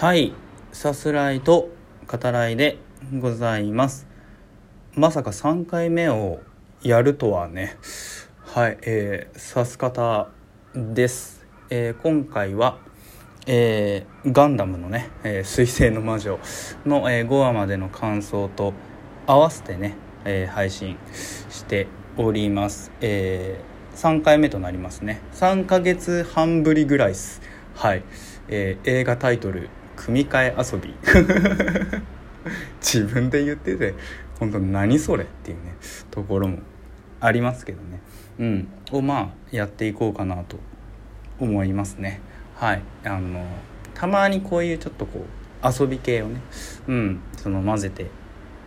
はい。さすらいと語らいでございます。まさか3回目をやるとはね。はい。えー、さす方です、えー、今回はえー、ガンダムのね「えー、水星の魔女の」えー、5話までの感想と合わせてね、えー、配信しております、えー、3回目となりますね。3ヶ月半ぶりぐらいです。はい、えー、映画タイトル組み替え遊び。自分で言ってて本当何それっていうねところもありますけどね。うん。をまあやっていこうかなと思いますね。はい。あのたまにこういうちょっとこう遊び系をねうん。その混ぜて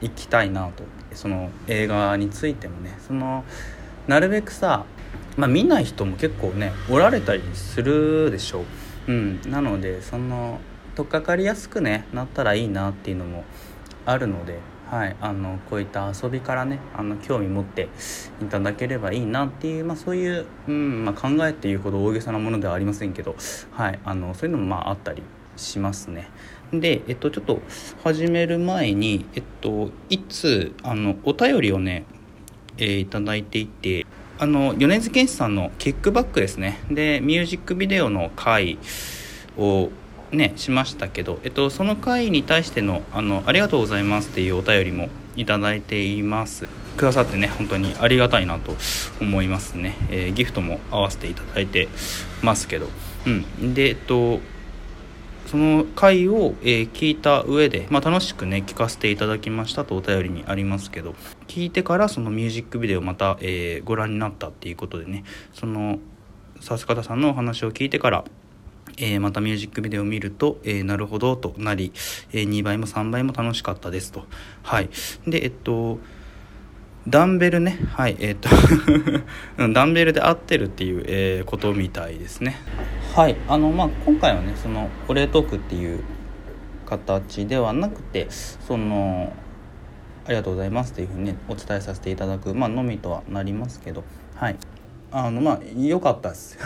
いきたいなと。その映画についてもねそのなるべくさまあ見ない人も結構ねおられたりするでしょう。うん。なのでその取っかかりやすくねなったらいいなっていうのもあるので、はい、あのこういった遊びからねあの興味持っていただければいいなっていう、まあ、そういう、うんまあ、考えっていうほど大げさなものではありませんけど、はい、あのそういうのもまああったりしますね。で、えっと、ちょっと始める前に、えっと、いつあのお便りをね、えー、いただいていてあの米津玄師さんの「キックバック」ですねでミュージックビデオの回をねしましたけど、えっと、その回に対してのあの「ありがとうございます」っていうお便りもいただいています。くださってね本当にありがたいなと思いますね、えー、ギフトも合わせていただいてますけど。うん。でえっとその回を、えー、聞いた上で、まあ、楽しくね聞かせていただきましたとお便りにありますけど聞いてからそのミュージックビデオまた、えー、ご覧になったっていうことでねそのさす方さんのお話を聞いてからえー、またミュージックビデオを見ると、えー、なるほどとなり、えー、2倍も3倍も楽しかったですと。はい。で、えっと、ダンベルね、はい、えっと ダンベルで合ってるっていう、えー、ことみたいですね。はい、あの、まあ、今回はね、その、お礼トークっていう形ではなくて、その、ありがとうございますっていうふうにね、お伝えさせていただく、まあ、のみとはなりますけど、はい。あの、まあ、良かったです。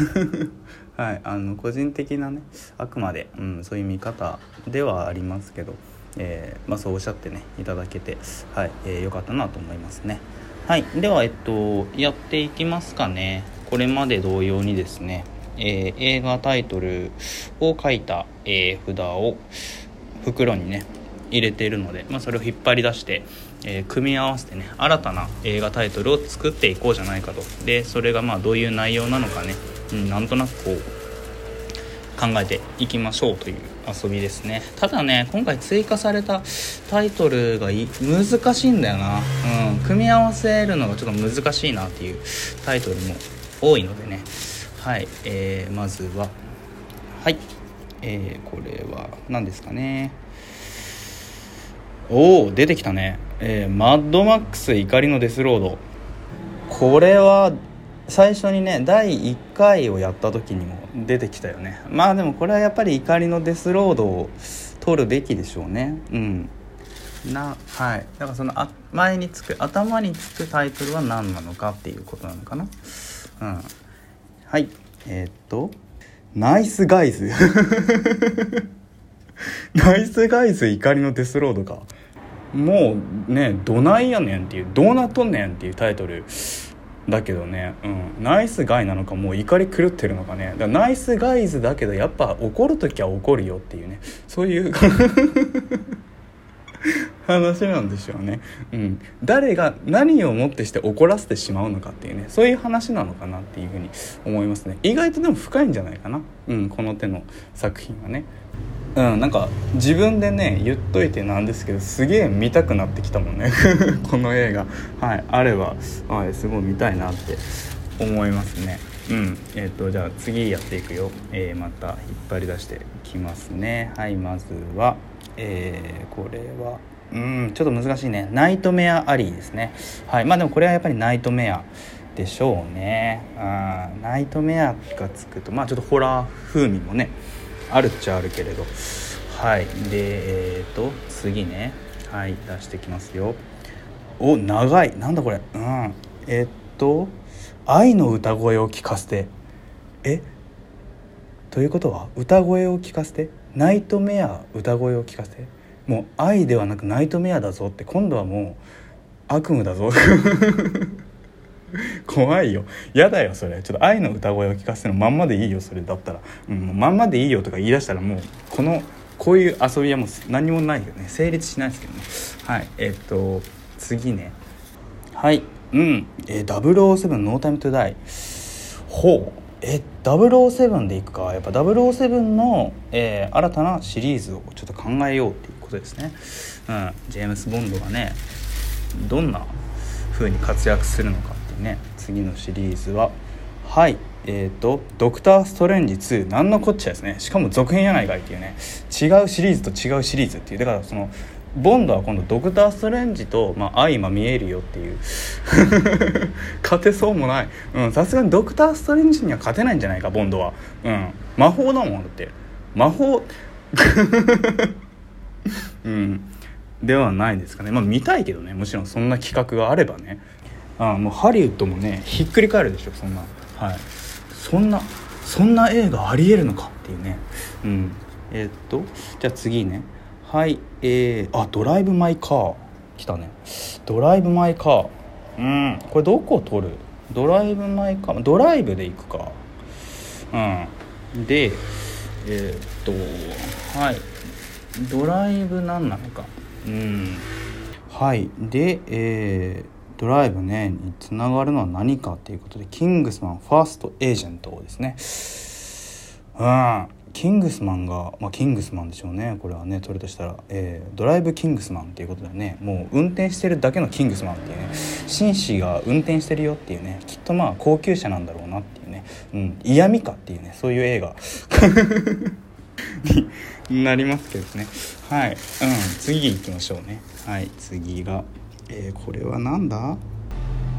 はい、あの個人的なねあくまで、うん、そういう見方ではありますけど、えー、まあ、そうおっしゃってねいただけて、はいえー、よかったなと思いますね。はい、では、えっと、やっていきますかね。これまで同様にですね、えー、映画タイトルを書いた、え札を袋にね入れているので、まあ、それを引っ張り出して、えー、組み合わせてね新たな映画タイトルを作っていこうじゃないかと。でそれがまあどういう内容なのかねうん、なんとなくこう考えていきましょうという遊びですね。ただね今回追加されたタイトルが難しいんだよな、うん、組み合わせるのがちょっと難しいなっていうタイトルも多いのでね。はい、えー、まずははい、えー、これは何ですかね。おお出てきたね、えー、マッドマックス怒りのデスロード。これは最初にね第1回をやった時にも出てきたよね。まあでもこれはやっぱり怒りのデスロードを取るべきでしょうね。うん。なはい。だからそのあ前につく頭につくタイトルは何なのかっていうことなのかな。うん。はい。えー、っとナイスガイズ。ナイスガイズ怒りのデスロードか。もうねどないやねんっていうどうなっとんねんっていうタイトルだけどね、うん、ナイスガイなのかもう怒り狂ってるのかね。だナイスガイズだけどやっぱ怒る時は怒るよっていうね。そういう 話なんでしょうね、うん、誰が何をもってして怒らせてしまうのかっていうね。そういう話なのかなっていうふうに思いますね。意外とでも深いんじゃないかな、うん、この手の作品はね。うんなんか自分でね言っといてなんですけどすげえ見たくなってきたもんね。この映画。はいあれば、はい、すごい見たいなって思いますね。うんえっ、ー、とじゃあ次やっていくよ、えー、また引っ張り出してきますね。はいまずはえー、これはうんちょっと難しいね。ナイトメアアリーですね。はいまあでもこれはやっぱりナイトメアでしょうね。あナイトメアがつくとまあちょっとホラー風味もねあるっちゃあるけれど。はい。でえっ、ー、と次ね。はい出してきますよ。お長い。なんだこれ。うん。えっと愛の歌声を聞かせて。え？ということは歌声を聞かせて？ナイトメア歌声を聞かせて？もう愛ではなくナイトメアだぞって。今度はもう悪夢だぞ。怖いよ。嫌だよそれ。ちょっと愛の歌声を聞かせるのまんまでいいよそれ。だったら、うん、まんまでいいよとか言い出したらもうこのこういう遊びはもう何もないよね。成立しないですけどね。はい。えっと次ね。はい。うん。えー、007ノータイムトゥダイ。ほう。え007でいくか。やっぱ007の、えー、新たなシリーズをちょっと考えようっていうことですね、うん、ジェームス・ボンドがねどんな風に活躍するのか。ね次のシリーズは。はい。えっ、ー、と「ドクター・ストレンジ2」なんのこっちゃですね。しかも続編やないかいっていうね。違うシリーズと違うシリーズっていう。だからそのボンドは今度ドクター・ストレンジと、まあ、相ま見えるよっていう。勝てそうもない。さすがにドクター・ストレンジには勝てないんじゃないかボンドは。うん。魔法だもんだって。魔法。うん。ではないですかね。まあ見たいけどね。もちろんそんな企画があればね。あもうハリウッドもねひっくり返るでしょそんなはい。そんなそんな映画ありえるのかっていうね。うん。えー、っとじゃあ次ね。はいえー、あドライブ・マイ・カー。来たね。ドライブ・マイ・カー。うん。これどこを取る？ドライブ・マイ・カー。ドライブで行くか。うん。でえー、っとはい。ドライブ何なのか。うん。はい。でえー、ドライブねにつながるのは何かっていうことでキングスマンファーストエージェントですね。うん。キングスマンが、まあ、キングスマンでしょうね。これはね取るとしたら、えー、ドライブキングスマンっていうことでね。もう運転してるだけのキングスマンっていうね。紳士が運転してるよっていうね。きっとまあ高級車なんだろうなっていうね、うん、嫌味かっていうね。そういう映画。になりますけどね。はい、うん、次行きましょうね。はい。次が、えー、これはなんだ？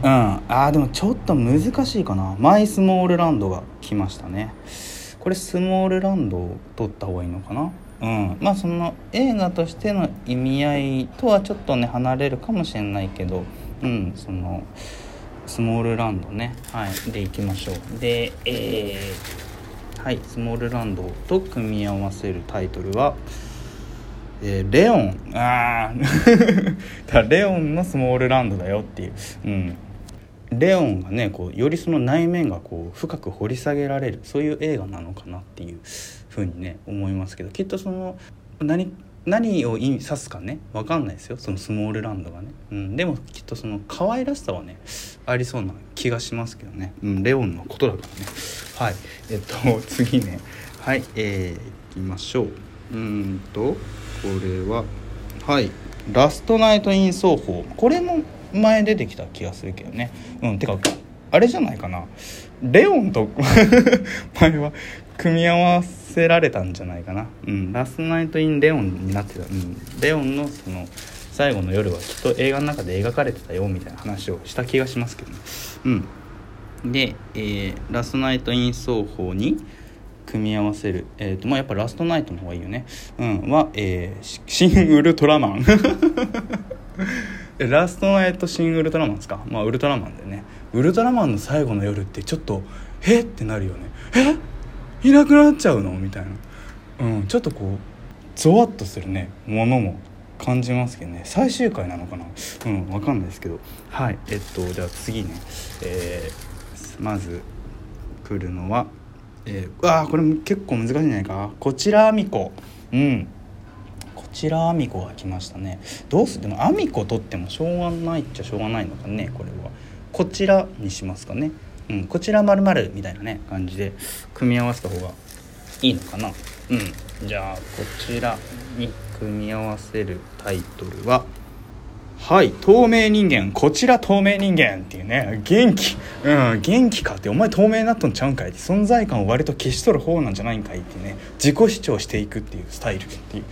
うん。あーでもちょっと難しいかな。マイスモールランドが来ましたね。これスモールランドを取った方がいいのかな？うん。まあその映画としての意味合いとはちょっとね離れるかもしれないけど。うん。そのスモールランドね。はい。でいきましょう。でえー、はい。スモールランドと組み合わせるタイトルはえー、レオン。ああ レオンのスモールランドだよっていう。うん。レオンがねこうよりその内面がこう深く掘り下げられる。そういう映画なのかなっていうふうにね思いますけど。きっとその何何を意味指すかね。分かんないですよ。そのスモールランドがね、うん、でもきっとその可愛らしさはねありそうな気がしますけどね、うん、レオンのことだからね。はい。えっと次ね。はい。えー、いきましょう。うんと。れははい「ラストナイト・イン奏法」これも前出てきた気がするけどね。うんてかあれじゃないかな。レオンと 前は組み合わせられたんじゃないかな。うんラストナイト・イン・レオンになってた、うん、レオンのその最後の夜はきっと映画の中で描かれてたよみたいな話をした気がしますけどね。うん。で、えー、ラストナイト・イン奏法に組み合わせる、えーとまあ、やっぱラストナイトの方がいいよね、うん、は、えー、シン・ウルトラマン。ラストナイトシン・ウルトラマンですか？まあウルトラマンでね。ウルトラマンの最後の夜ってちょっとえってなるよね。え？いなくなっちゃうの？みたいな。うん。ちょっとこうゾワッとするね。ものも。感じますけどね。最終回なのかな？うん。分かんないですけど。はい。えっとじゃあ次ね。えー、まず来るのはえー、わあこれ結構難しいんじゃないか。こちらあみこうん。こちらあみこが来ましたね。どうする？でもあみこ取ってもしょうがないっちゃしょうがないのかねこれは。こちらにしますかね。うん。こちらまるまるみたいなね感じで組み合わせた方がいいのかな。うん。じゃあこちらに組み合わせるタイトルははい透明人間こちら透明人間っていうね元気。うん元気かってお前透明になっとんちゃうんかい。って存在感を割と消しとる方なんじゃないんかいってね自己主張していくっていうスタイルっていう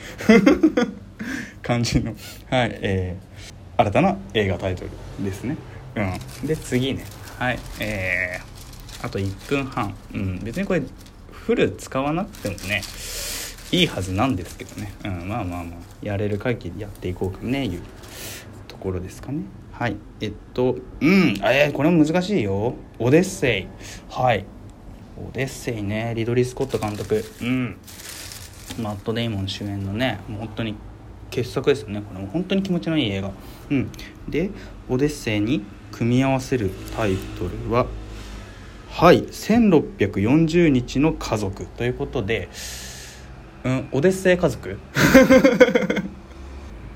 感じのはいえー、新たな映画タイトルですね。うん。で次ね。はいえー、あと1分半。うん別にこれフル使わなくてもねいいはずなんですけどね、うん、まあまあまあやれる限りやっていこうかねいう。ころですかね。はい。えっとうん。えー、これも難しいよ。オデッセイ。はい。オデッセイね。リドリー・スコット監督。うん。マット・デイモン主演のね。もう本当に傑作ですよね。これも本当に気持ちのいい映画。うん。で「オデッセイ」に組み合わせるタイトルははい「1640日の家族」ということでうん。オデッセイ家族。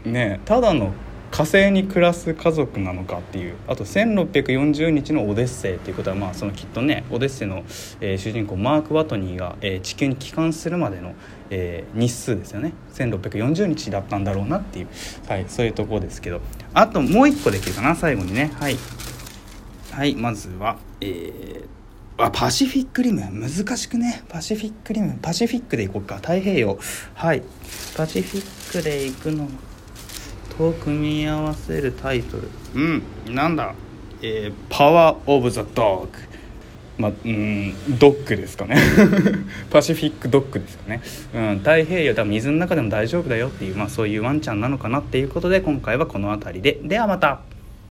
ねただの火星に暮らす家族なのかっていうあと1640日のオデッセイっていうことはまあそのきっとねオデッセイの、えー、主人公マーク・ワトニーが、えー、地球に帰還するまでの、えー、日数ですよね。1640日だったんだろうなっていう、はい、そういうところですけど。あともう一個できるかな最後にね。はい。はいまずはえー、あパシフィックリム。難しくね。パシフィックリム。パシフィックでいこうか。太平洋。はい。パシフィックで行くのと組み合わせるタイトル。うん。なんだ？えー、パワー・オブ・ザ・ドッグまあ、うんドッグですかね。パシフィックドッグですかね、うん、太平洋多分水の中でも大丈夫だよっていう、まあ、そういうワンちゃんなのかなっていうことで今回はこの辺りで。ではまた。